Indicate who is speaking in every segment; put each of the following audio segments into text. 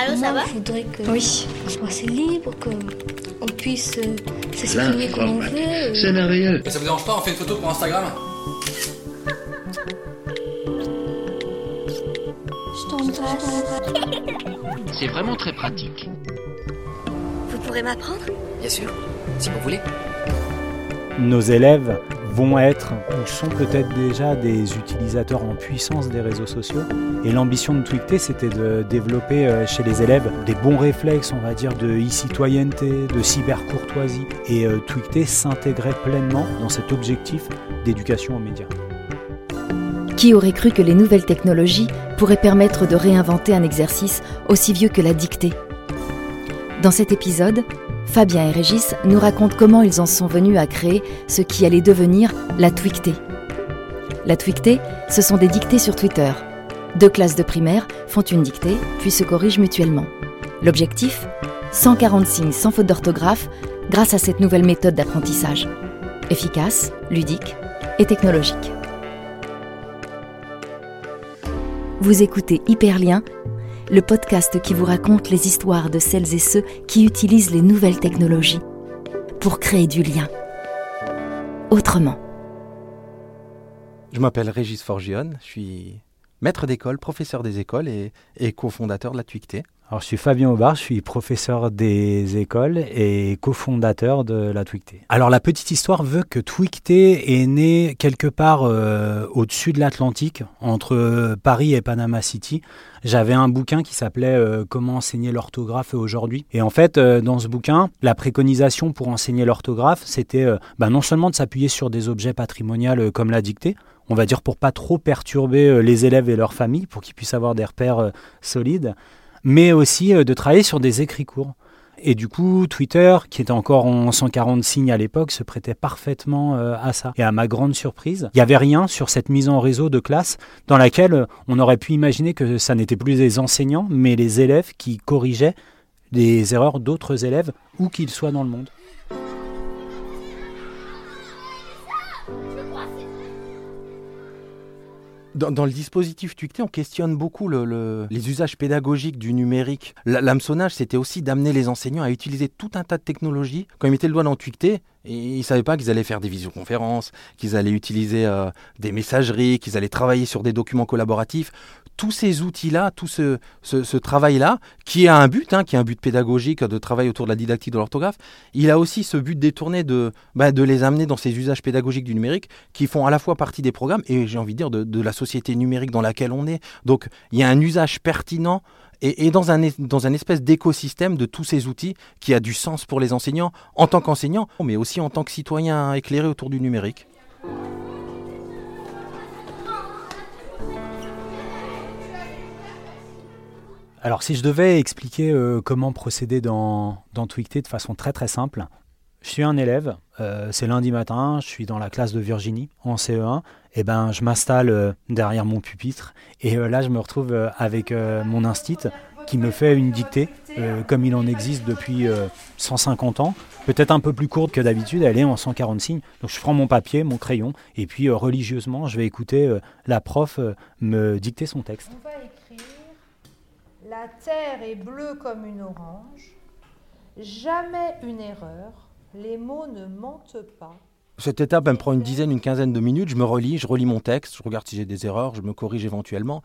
Speaker 1: Allô, ça
Speaker 2: Moi,
Speaker 1: va
Speaker 2: je voudrais que oui. on soit assez libre, qu'on puisse euh, s'exprimer comme on veut.
Speaker 3: C'est merveilleux.
Speaker 4: Et ça vous dérange pas, on fait une photo pour Instagram
Speaker 2: Je t'embrasse.
Speaker 3: C'est vraiment très pratique.
Speaker 1: Vous pourrez m'apprendre
Speaker 5: Bien sûr, si vous voulez.
Speaker 6: nos élèves vont être ou sont peut-être déjà des utilisateurs en puissance des réseaux sociaux. Et l'ambition de Twicté, c'était de développer euh, chez les élèves des bons réflexes, on va dire, de e-citoyenneté, de cybercourtoisie. Et euh, Twicté s'intégrait pleinement dans cet objectif d'éducation aux médias.
Speaker 7: Qui aurait cru que les nouvelles technologies pourraient permettre de réinventer un exercice aussi vieux que la dictée? Dans cet épisode, Fabien et Régis nous racontent comment ils en sont venus à créer ce qui allait devenir la Twictée. La Twictée, ce sont des dictées sur Twitter. Deux classes de primaire font une dictée, puis se corrigent mutuellement. L'objectif 140 signes sans faute d'orthographe grâce à cette nouvelle méthode d'apprentissage. Efficace, ludique et technologique. Vous écoutez Hyperlien, le podcast qui vous raconte les histoires de celles et ceux qui utilisent les nouvelles technologies pour créer du lien. Autrement.
Speaker 8: Je m'appelle Régis Forgione, je suis maître d'école, professeur des écoles et, cofondateur de la Twicté.
Speaker 6: Alors, je suis Fabien Aubard, je suis professeur des écoles et cofondateur de la Twicté. Alors, la petite histoire veut que Twicté est né quelque part euh, au-dessus de l'Atlantique, entre euh, Paris et Panama City. J'avais un bouquin qui s'appelait euh, Comment enseigner l'orthographe aujourd'hui. Et en fait, dans ce bouquin, la préconisation pour enseigner l'orthographe, c'était bah, non seulement de s'appuyer sur des objets patrimoniaux comme la dictée, on va dire pour pas trop perturber les élèves et leurs familles, pour qu'ils puissent avoir des repères solides, mais aussi euh, de travailler sur des écrits courts. Et du coup, Twitter, qui était encore en 140 signes à l'époque, se prêtait parfaitement euh, à ça. Et à ma grande surprise, il n'y avait rien sur cette mise en réseau de classe dans laquelle euh, on aurait pu imaginer que ça n'était plus les enseignants, mais les élèves qui corrigeaient les erreurs d'autres élèves, où qu'ils soient dans le monde.
Speaker 8: Dans, le dispositif Twicté, on questionne beaucoup le- le- les usages pédagogiques du numérique. L'hameçonnage, c'était aussi d'amener les enseignants à utiliser tout un tas de technologies. Quand ils mettaient le doigt dans Twicté, ils ne savaient pas qu'ils allaient faire des visioconférences, qu'ils allaient utiliser euh, des messageries, qu'ils allaient travailler sur des documents collaboratifs. Tous ces outils-là, tout ce, travail-là, qui a un but, hein, qui a un but pédagogique de travail autour de la didactique de l'orthographe, il a aussi ce but détourné de, bah, de les amener dans ces usages pédagogiques du numérique qui font à la fois partie des programmes et j'ai envie de dire de, la société numérique dans laquelle on est. Donc il y a un usage pertinent et, dans, un, dans un espèce d'écosystème de tous ces outils qui a du sens pour les enseignants en tant qu'enseignants, mais aussi en tant que citoyens éclairés autour du numérique.
Speaker 6: Alors si je devais expliquer euh, comment procéder dans, dans Twicté de façon très très simple, je suis un élève, euh, c'est lundi matin, je suis dans la classe de Virginie en CE1, et ben je m'installe euh, derrière mon pupitre et là je me retrouve avec mon instit qui me fait une dictée comme il en existe depuis euh, 150 ans, peut-être un peu plus courte que d'habitude, elle est en 140 signes. Donc je prends mon papier, mon crayon et puis religieusement je vais écouter la prof me dicter son texte.
Speaker 9: La terre est bleue comme une orange. Jamais une erreur. Les mots ne mentent pas.
Speaker 8: Cette étape, me prend une dizaine, une quinzaine de minutes. Je me relis, je relis mon texte, je regarde si j'ai des erreurs, je me corrige éventuellement.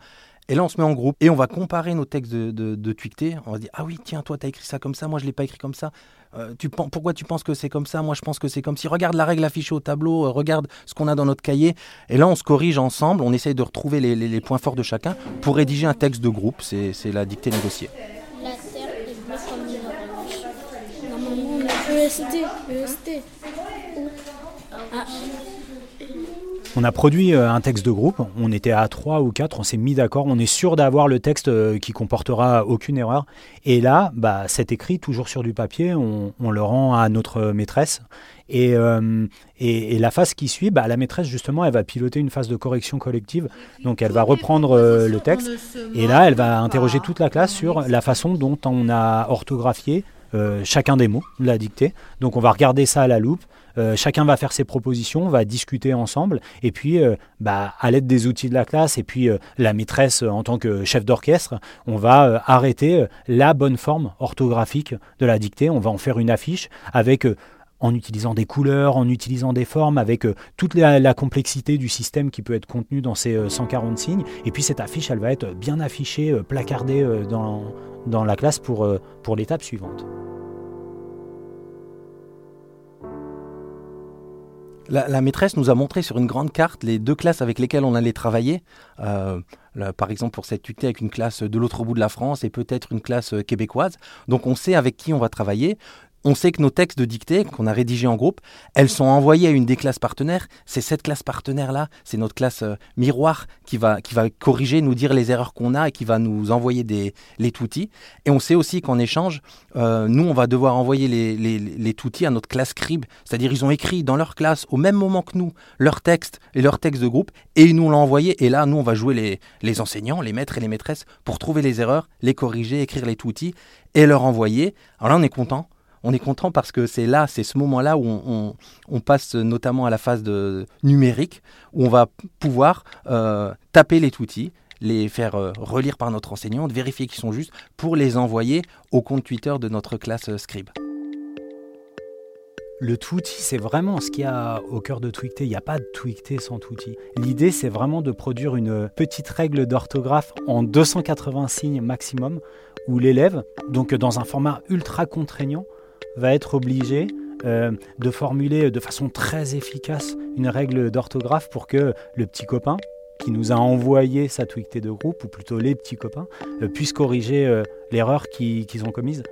Speaker 8: Et là, on se met en groupe et on va comparer nos textes de, de, Twicté. On va dire Ah oui, tiens, toi, tu as écrit ça comme ça, moi, je ne l'ai pas écrit comme ça. Euh, tu, pen- pourquoi tu penses que c'est comme ça? Moi, je pense que c'est comme si. Regarde la règle affichée au tableau, euh, regarde ce qu'on a dans notre cahier. Et là, on se corrige ensemble, on essaye de retrouver les, points forts de chacun pour rédiger un texte de groupe. C'est la dictée négociée.
Speaker 2: La terre est bleue comme une orange. Normalement, on a EST. EST. Ah,
Speaker 6: On a produit euh, un texte de groupe, on était à 3 ou 4, on s'est mis d'accord, on est sûr d'avoir le texte euh, qui comportera aucune erreur. Et là, bah, c'est écrit toujours sur du papier, on, on le rend à notre maîtresse. Et, euh, et, et la phase qui suit, bah, la maîtresse, justement, elle va piloter une phase de correction collective. Donc elle va reprendre euh, le texte et là, elle va interroger toute la classe sur la façon dont on a orthographié chacun des mots la dictée. Donc on va regarder ça à la loupe. chacun va faire ses propositions, on va discuter ensemble, et puis bah, à l'aide des outils de la classe, et puis la maîtresse en tant que chef d'orchestre, on va arrêter la bonne forme orthographique de la dictée, on va en faire une affiche avec en utilisant des couleurs, en utilisant des formes, avec euh, toute la, complexité du système qui peut être contenu dans ces 140 euh, signes. Et puis cette affiche, elle va être bien affichée, euh, placardée dans, la classe pour, l'étape suivante.
Speaker 8: La, maîtresse nous a montré sur une grande carte les deux classes avec lesquelles on allait travailler. par exemple, pour cette tuctée avec une classe de l'autre bout de la France et peut-être une classe québécoise. Donc on sait avec qui on va travailler on sait que nos textes de dictée qu'on a rédigés en groupe, elles sont envoyées à une des classes partenaires. C'est cette classe partenaire-là, c'est notre classe euh, miroir qui va, qui va corriger, nous dire les erreurs qu'on a et qui va nous envoyer des, les toutis. Et on sait aussi qu'en échange, euh, nous, on va devoir envoyer les, les, les toutis à notre classe scribe. C'est-à-dire ils ont écrit dans leur classe, au même moment que nous, leurs textes et leurs textes de groupe, et ils nous l'ont envoyé. Et là, nous, on va jouer les, les enseignants, les maîtres et les maîtresses pour trouver les erreurs, les corriger, écrire les toutis et leur envoyer. Alors là, on est content on est content parce que c'est là, c'est ce moment-là où on, passe notamment à la phase de numérique, où on va pouvoir euh, taper les outils, les faire euh, relire par notre enseignante, vérifier qu'ils sont justes, pour les envoyer au compte Twitter de notre classe euh, Scribe.
Speaker 6: Le Twitty, c'est vraiment ce qu'il y a au cœur de Twicté. Il n'y a pas de Twicté sans Twitty. L'idée, c'est vraiment de produire une petite règle d'orthographe en 280 signes maximum, où l'élève, donc dans un format ultra contraignant, va être obligé euh, de formuler de façon très efficace une règle d'orthographe pour que le petit copain qui nous a envoyé sa tweetée de groupe, ou plutôt les petits copains, euh, puissent corriger euh, l'erreur qu'ils ont commise.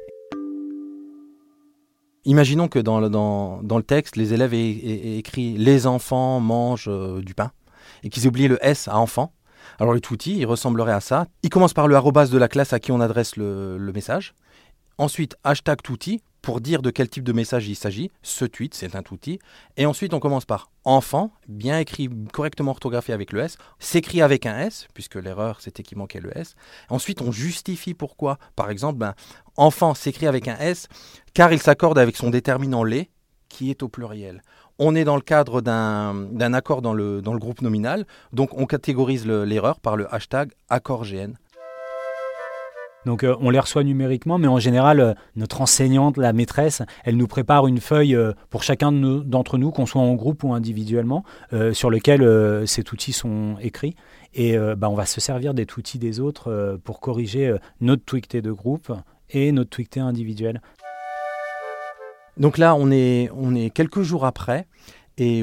Speaker 8: Imaginons que dans le, texte, les élèves aient, écrit Les enfants mangent du pain et qu'ils aient oublié le S à enfant. Alors le tweetie, il ressemblerait à ça. Il commence par le arrobas de la classe à qui on adresse le, message. Ensuite, hashtag touti pour dire de quel type de message il s'agit. Ce tweet, c'est un outil. Et ensuite, on commence par enfant, bien écrit, correctement orthographié avec le S, s'écrit avec un S, puisque l'erreur, c'était qu'il manquait le S. Ensuite, on justifie pourquoi. Par exemple, ben, enfant s'écrit avec un S, car il s'accorde avec son déterminant les, qui est au pluriel. On est dans le cadre d'un accord dans le, dans le groupe nominal, donc on catégorise l'erreur par le hashtag accord GN.
Speaker 6: Donc euh, on les reçoit numériquement, mais en général, euh, notre enseignante, la maîtresse, elle nous prépare une feuille euh, pour chacun d'entre nous, qu'on soit en groupe ou individuellement, sur lequel ces outils sont écrits. Et bah, on va se servir des outils des autres pour corriger notre tweeté de groupe et notre tweeté individuel.
Speaker 8: Donc là, on est, on est quelques jours après et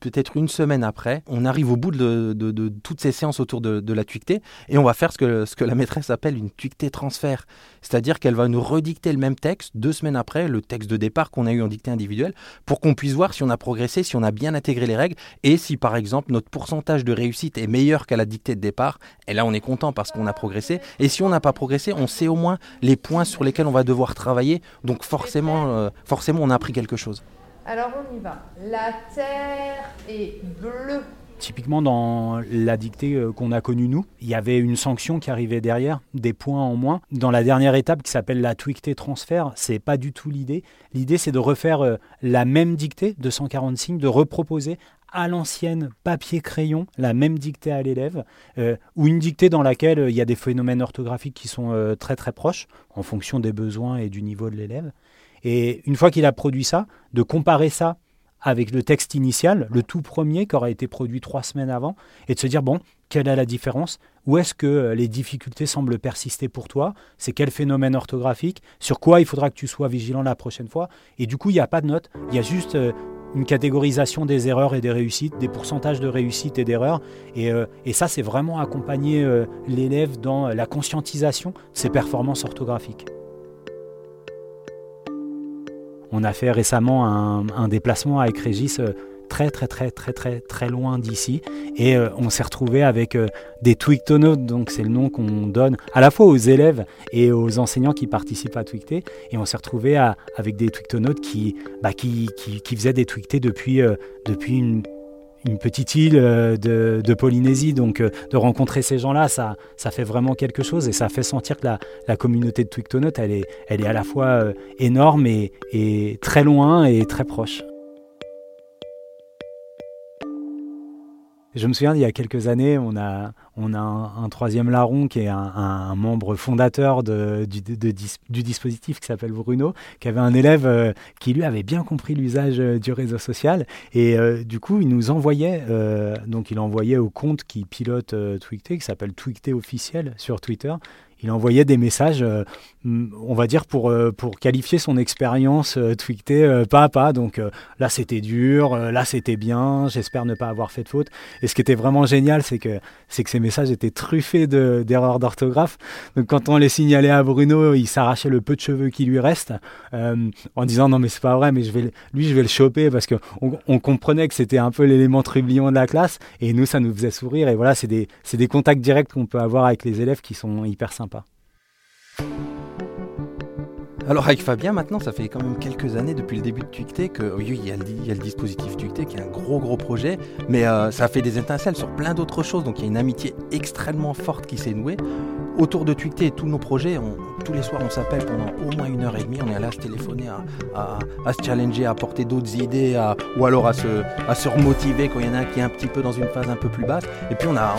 Speaker 8: peut-être une semaine après, on arrive au bout de, toutes ces séances autour de, la tuictée et on va faire ce que, la maîtresse appelle une tuictée transfert. C'est-à-dire qu'elle va nous redicter le même texte deux semaines après, le texte de départ qu'on a eu en dictée individuelle, pour qu'on puisse voir si on a progressé, si on a bien intégré les règles et si par exemple notre pourcentage de réussite est meilleur qu'à la dictée de départ. Et là, on est content parce qu'on a progressé. Et si on n'a pas progressé, on sait au moins les points sur lesquels on va devoir travailler. Donc forcément, euh, forcément on a appris quelque chose.
Speaker 9: Alors on y va. La terre est bleue.
Speaker 6: Typiquement dans la dictée euh, qu'on a connue nous, il y avait une sanction qui arrivait derrière, des points en moins. Dans la dernière étape qui s'appelle la tweakté transfert, c'est pas du tout l'idée. L'idée c'est de refaire euh, la même dictée de 140 signes, de reproposer à l'ancienne papier-crayon la même dictée à l'élève, euh, ou une dictée dans laquelle il y a des phénomènes orthographiques qui sont très très proches en fonction des besoins et du niveau de l'élève. Et une fois qu'il a produit ça, de comparer ça avec le texte initial, le tout premier qui aurait été produit trois semaines avant, et de se dire, bon, quelle est la différence? Où est-ce que euh, les difficultés semblent persister pour toi? C'est quel phénomène orthographique? Sur quoi il faudra que tu sois vigilant la prochaine fois? Et du coup, il n'y a pas de note, il y a juste euh, une catégorisation des erreurs et des réussites, des pourcentages de réussite et d'erreurs. Et, euh, et, ça, c'est vraiment accompagner l'élève dans la conscientisation de ses performances orthographiques. On a fait récemment un, déplacement avec Régis euh, très très très très très très loin d'ici. Et euh, on s'est retrouvé avec euh, des Twictonautes, donc c'est le nom qu'on donne à la fois aux élèves et aux enseignants qui participent à Twicté et on s'est retrouvé avec des Twictonautes qui, bah, faisaient des Twictés depuis, depuis une une petite île de, Polynésie. Donc de rencontrer ces gens-là, ça, ça fait vraiment quelque chose et ça fait sentir que la, communauté de Twictonaut, elle est, elle est à la fois énorme et, et très loin et très proche. Je me souviens, il y a quelques années, on a, un, troisième larron qui est un, membre fondateur de, du, du, dispositif qui s'appelle Bruno, qui avait un élève euh, qui lui avait bien compris l'usage euh, du réseau social. Et euh, du coup, il nous envoyait, donc il envoyait au compte qui pilote Twicté, qui s'appelle Twicté officiel sur Twitter, il envoyait des messages, euh, on va dire, pour, euh, pour qualifier son expérience euh, tweetée pas à pas. Donc là, c'était dur, là, c'était bien, j'espère ne pas avoir fait de faute. Et ce qui était vraiment génial, c'est que, c'est que ces messages étaient truffés d'erreurs d'orthographe. Donc quand on les signalait à Bruno, il s'arrachait le peu de cheveux qui lui reste en disant non mais c'est pas vrai, mais lui je vais le choper parce qu'on on comprenait que c'était un peu l'élément trublion de la classe et nous ça nous faisait sourire. Et voilà, c'est des, des contacts directs qu'on peut avoir avec les élèves qui sont hyper sympas.
Speaker 8: Alors avec Fabien maintenant, ça fait quand même quelques années depuis le début de Tuicté que oui, il, y a le, dispositif Tuicté qui est un gros gros projet, mais euh, ça fait des étincelles sur plein d'autres choses. Donc il y a une amitié extrêmement forte qui s'est nouée autour de Twicté et tous nos projets, tous les soirs on s'appelle pendant au moins une heure et demie, on est là à se téléphoner, à, se challenger, à apporter d'autres idées, ou alors à se, remotiver quand il y en a qui est un petit peu dans une phase un peu plus basse. Et puis on a,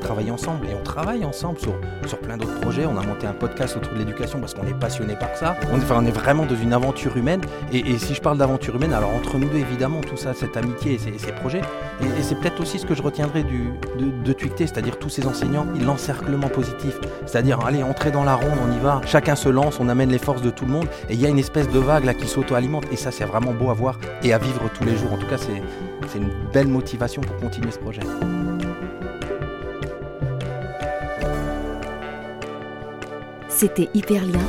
Speaker 8: travaillé ensemble et on travaille ensemble sur, plein d'autres projets. On a monté un podcast autour de l'éducation parce qu'on est passionné par ça. On, enfin, on est vraiment dans une aventure humaine. Et, si je parle d'aventure humaine, alors entre nous deux évidemment, tout ça, cette amitié et ces, projets. Et, c'est peut-être aussi ce que je retiendrai de, de c'est-à-dire tous ces enseignants, l'encerclement positif c'est-à-dire, allez, entrer dans la ronde, chacun se lance, on amène les forces de tout le monde, et il y a une espèce de vague là qui s'auto-alimente, et ça c'est vraiment beau à voir et à vivre tous les jours. En tout cas, c'est une belle motivation pour continuer ce projet.
Speaker 7: C'était Hyperlien,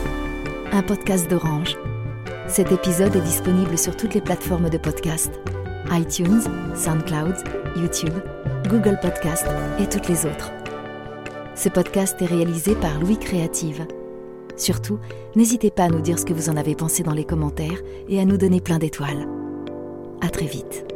Speaker 7: un podcast d'Orange. Cet épisode est disponible sur toutes les plateformes de podcast iTunes, SoundCloud, YouTube, Google Podcast et toutes les autres. Ce podcast est réalisé par Louis Créative. Surtout, n'hésitez pas à nous dire ce que vous en avez pensé dans les commentaires et à nous donner plein d'étoiles. À très vite.